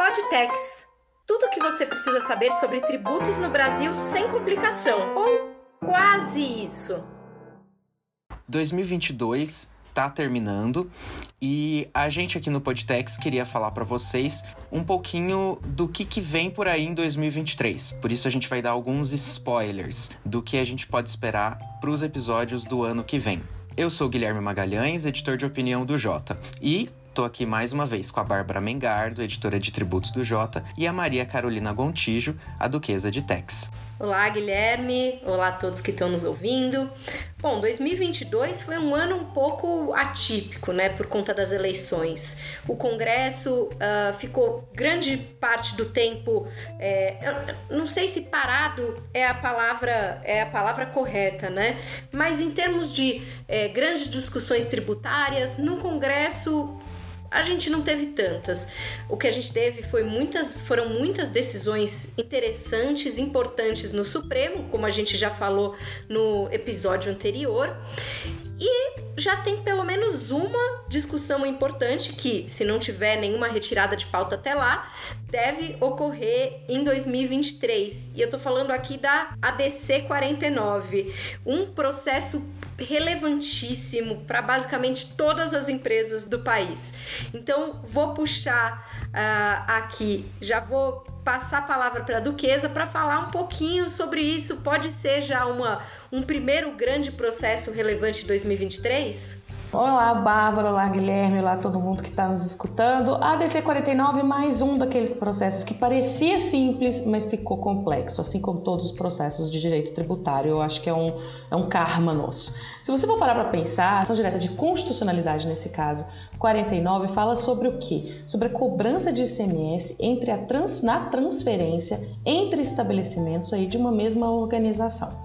Podtex. Tudo o que você precisa saber sobre tributos no Brasil sem complicação, ou quase isso. 2022 tá terminando e a gente aqui no Podtex queria falar para vocês um pouquinho do que, que vem por aí em 2023. Por isso a gente vai dar alguns spoilers do que a gente pode esperar para os episódios do ano que vem. Eu sou Guilherme Magalhães, editor de opinião do Jota, e Estou aqui mais uma vez com a Bárbara Mengardo, editora de tributos do Jota, e a Maria Carolina Gontijo, a duquesa de Tex. Olá, Guilherme. Olá a todos que estão nos ouvindo. Bom, 2022 foi um ano um pouco atípico, né, por conta das eleições. O Congresso uh, ficou grande parte do tempo, é, não sei se parado é a palavra é a palavra correta, né? Mas em termos de é, grandes discussões tributárias, no Congresso a gente não teve tantas. O que a gente teve foi muitas, foram muitas decisões interessantes, importantes no Supremo, como a gente já falou no episódio anterior. E já tem pelo menos uma discussão importante que, se não tiver nenhuma retirada de pauta até lá, deve ocorrer em 2023. E eu tô falando aqui da ABC 49, um processo relevantíssimo para basicamente todas as empresas do país. Então, vou puxar uh, aqui, já vou passar a palavra para a Duquesa para falar um pouquinho sobre isso. Pode ser já uma, um primeiro grande processo relevante em 2023? Olá, Bárbara, olá, Guilherme, olá todo mundo que está nos escutando. A DC 49 mais um daqueles processos que parecia simples, mas ficou complexo, assim como todos os processos de direito tributário. Eu acho que é um, é um karma nosso. Se você for parar para pensar, a ação direta de constitucionalidade nesse caso, 49, fala sobre o quê? Sobre a cobrança de ICMS entre a trans, na transferência entre estabelecimentos aí de uma mesma organização.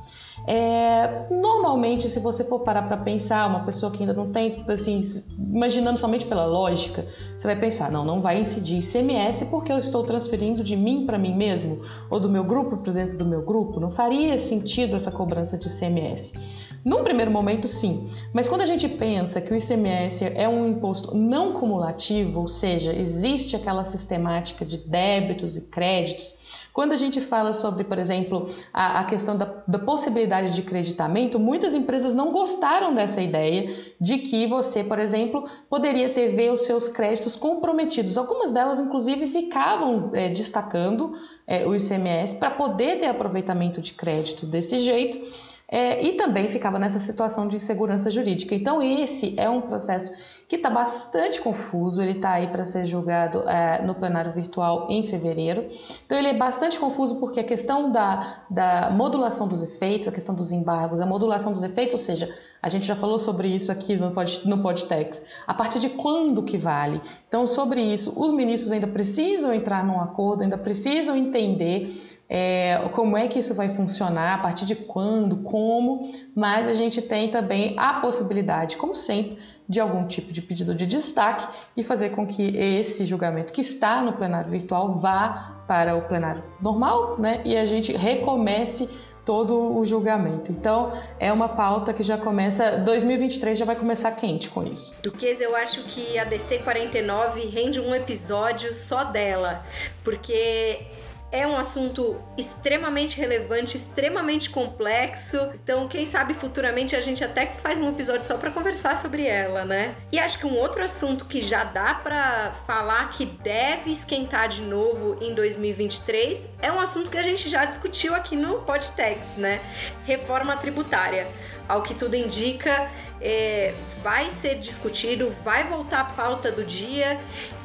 É, normalmente, se você for parar para pensar, uma pessoa que ainda não tem, assim, imaginando somente pela lógica, você vai pensar, não, não vai incidir ICMS porque eu estou transferindo de mim para mim mesmo ou do meu grupo para dentro do meu grupo. Não faria sentido essa cobrança de ICMS. Num primeiro momento, sim, mas quando a gente pensa que o ICMS é um imposto não cumulativo, ou seja, existe aquela sistemática de débitos e créditos quando a gente fala sobre, por exemplo, a, a questão da, da possibilidade de creditamento, muitas empresas não gostaram dessa ideia de que você, por exemplo, poderia ter ver os seus créditos comprometidos. Algumas delas, inclusive, ficavam é, destacando é, o ICMS para poder ter aproveitamento de crédito desse jeito. É, e também ficava nessa situação de insegurança jurídica. Então, esse é um processo que está bastante confuso. Ele está aí para ser julgado é, no plenário virtual em fevereiro. Então, ele é bastante confuso porque a questão da, da modulação dos efeitos, a questão dos embargos, a modulação dos efeitos, ou seja, a gente já falou sobre isso aqui no, pod, no Podtex. A partir de quando que vale? Então, sobre isso, os ministros ainda precisam entrar num acordo, ainda precisam entender é, como é que isso vai funcionar, a partir de quando, como, mas a gente tem também a possibilidade, como sempre, de algum tipo de pedido de destaque e fazer com que esse julgamento que está no plenário virtual vá para o plenário normal, né? E a gente recomece todo o julgamento. Então, é uma pauta que já começa 2023 já vai começar quente com isso. Duquesa, eu acho que a DC 49 rende um episódio só dela, porque é um assunto extremamente relevante, extremamente complexo. Então, quem sabe futuramente a gente até faz um episódio só para conversar sobre ela, né? E acho que um outro assunto que já dá para falar que deve esquentar de novo em 2023 é um assunto que a gente já discutiu aqui no Podtex, né? Reforma tributária. Ao que tudo indica, é, vai ser discutido, vai voltar à pauta do dia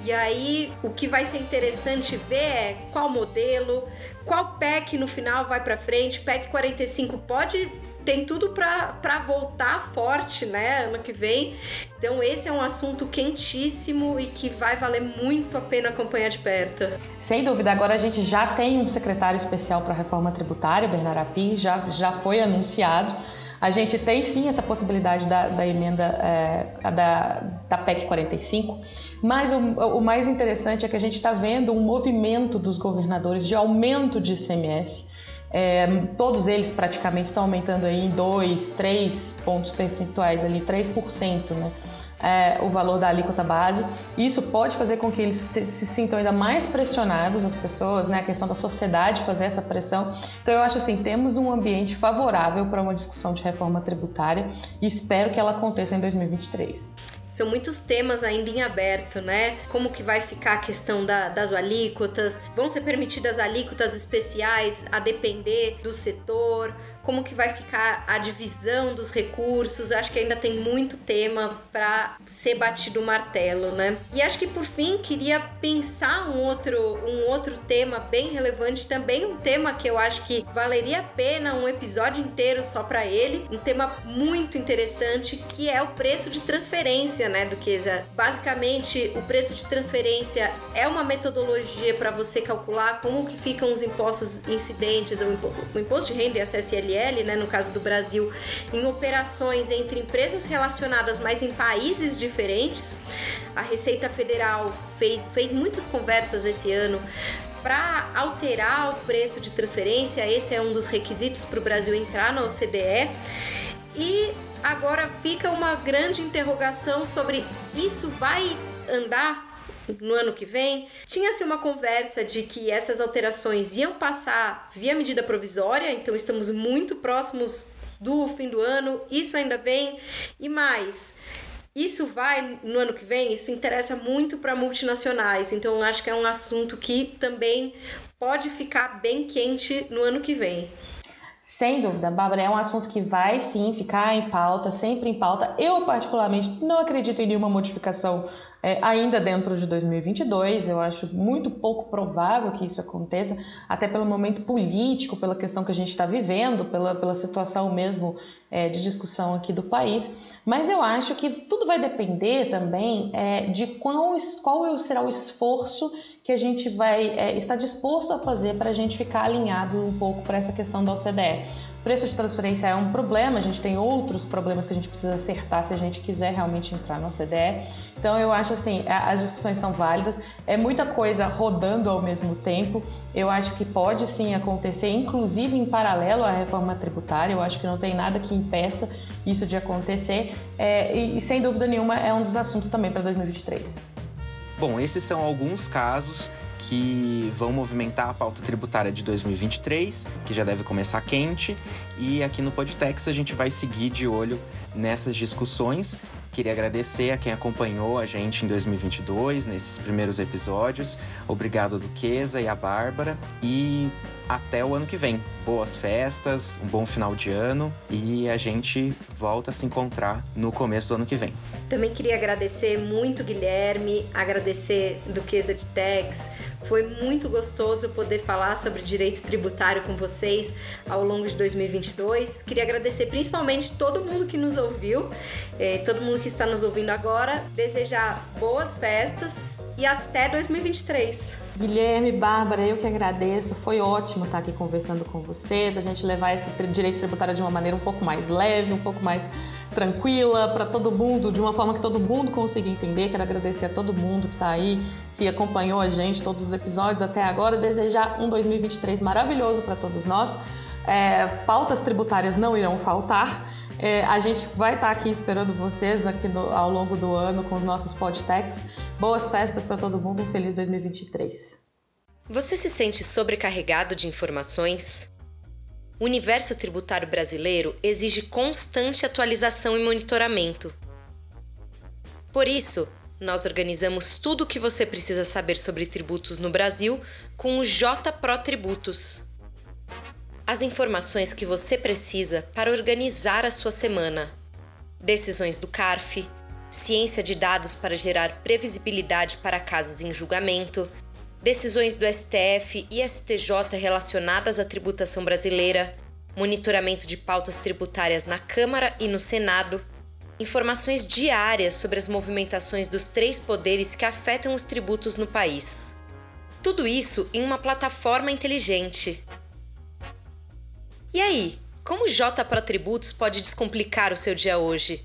e aí o que vai ser interessante ver é qual modelo, qual PEC no final vai para frente. PEC 45 pode tem tudo para voltar forte, né, ano que vem. Então esse é um assunto quentíssimo e que vai valer muito a pena acompanhar de perto. Sem dúvida, agora a gente já tem um secretário especial para a reforma tributária, Bernardo Api, já, já foi anunciado. A gente tem sim essa possibilidade da, da emenda é, da, da PEC 45, mas o, o mais interessante é que a gente está vendo um movimento dos governadores de aumento de ICMS. É, todos eles praticamente estão aumentando aí em 2, 3 pontos percentuais, ali 3%, né? É, o valor da alíquota base. Isso pode fazer com que eles se, se, sintam ainda mais pressionados, as pessoas, né? A questão da sociedade fazer essa pressão. Então eu acho assim, temos um ambiente favorável para uma discussão de reforma tributária e espero que ela aconteça em 2023. São muitos temas ainda em aberto, né? Como que vai ficar a questão da, das alíquotas? Vão ser permitidas alíquotas especiais a depender do setor? Como que vai ficar a divisão dos recursos. Acho que ainda tem muito tema para ser batido o martelo, né? E acho que por fim queria pensar um outro um outro tema bem relevante também, um tema que eu acho que valeria a pena um episódio inteiro só para ele, um tema muito interessante que é o preço de transferência, né, Duquesa? Basicamente, o preço de transferência é uma metodologia para você calcular como que ficam os impostos incidentes, o imposto de renda e a CSLL né, no caso do Brasil, em operações entre empresas relacionadas, mas em países diferentes. A Receita Federal fez, fez muitas conversas esse ano para alterar o preço de transferência. Esse é um dos requisitos para o Brasil entrar na OCDE. E agora fica uma grande interrogação sobre isso vai andar no ano que vem. Tinha-se uma conversa de que essas alterações iam passar via medida provisória, então estamos muito próximos do fim do ano, isso ainda vem. E mais, isso vai no ano que vem, isso interessa muito para multinacionais, então acho que é um assunto que também pode ficar bem quente no ano que vem. Sem dúvida, Bárbara, é um assunto que vai sim ficar em pauta, sempre em pauta. Eu, particularmente, não acredito em nenhuma modificação é, ainda dentro de 2022. Eu acho muito pouco provável que isso aconteça, até pelo momento político, pela questão que a gente está vivendo, pela, pela situação mesmo é, de discussão aqui do país. Mas eu acho que tudo vai depender também é, de qual, qual será o esforço que a gente vai estar disposto a fazer para a gente ficar alinhado um pouco para essa questão da OCDE. Preço de transferência é um problema, a gente tem outros problemas que a gente precisa acertar se a gente quiser realmente entrar na OCDE. Então eu acho assim, as discussões são válidas, é muita coisa rodando ao mesmo tempo. Eu acho que pode sim acontecer, inclusive em paralelo à reforma tributária. Eu acho que não tem nada que impeça isso de acontecer. É, e, e sem dúvida nenhuma é um dos assuntos também para 2023. Bom, esses são alguns casos que vão movimentar a pauta tributária de 2023, que já deve começar quente, e aqui no Podtex a gente vai seguir de olho nessas discussões. Queria agradecer a quem acompanhou a gente em 2022, nesses primeiros episódios. Obrigado, Duquesa e a Bárbara. E até o ano que vem. Boas festas, um bom final de ano e a gente volta a se encontrar no começo do ano que vem. Também queria agradecer muito, Guilherme, agradecer Duquesa de Tex. Foi muito gostoso poder falar sobre direito tributário com vocês ao longo de 2022. Queria agradecer principalmente todo mundo que nos ouviu, eh, todo mundo que está nos ouvindo agora. Desejar boas festas e até 2023. Guilherme, Bárbara, eu que agradeço. Foi ótimo estar aqui conversando com vocês, a gente levar esse direito tributário de uma maneira um pouco mais leve, um pouco mais tranquila para todo mundo, de uma forma que todo mundo consiga entender. Quero agradecer a todo mundo que está aí, que acompanhou a gente todos os episódios até agora. Desejar um 2023 maravilhoso para todos nós. É, pautas tributárias não irão faltar. É, a gente vai estar aqui esperando vocês aqui ao longo do ano com os nossos podtechs. Boas festas para todo mundo, um feliz 2023. Você se sente sobrecarregado de informações? O universo tributário brasileiro exige constante atualização e monitoramento. Por isso, nós organizamos tudo o que você precisa saber sobre tributos no Brasil com o J Pro Tributos as informações que você precisa para organizar a sua semana. Decisões do CARF, ciência de dados para gerar previsibilidade para casos em julgamento, decisões do STF e STJ relacionadas à tributação brasileira, monitoramento de pautas tributárias na Câmara e no Senado, informações diárias sobre as movimentações dos três poderes que afetam os tributos no país. Tudo isso em uma plataforma inteligente e aí, como o J para Tributos pode descomplicar o seu dia hoje?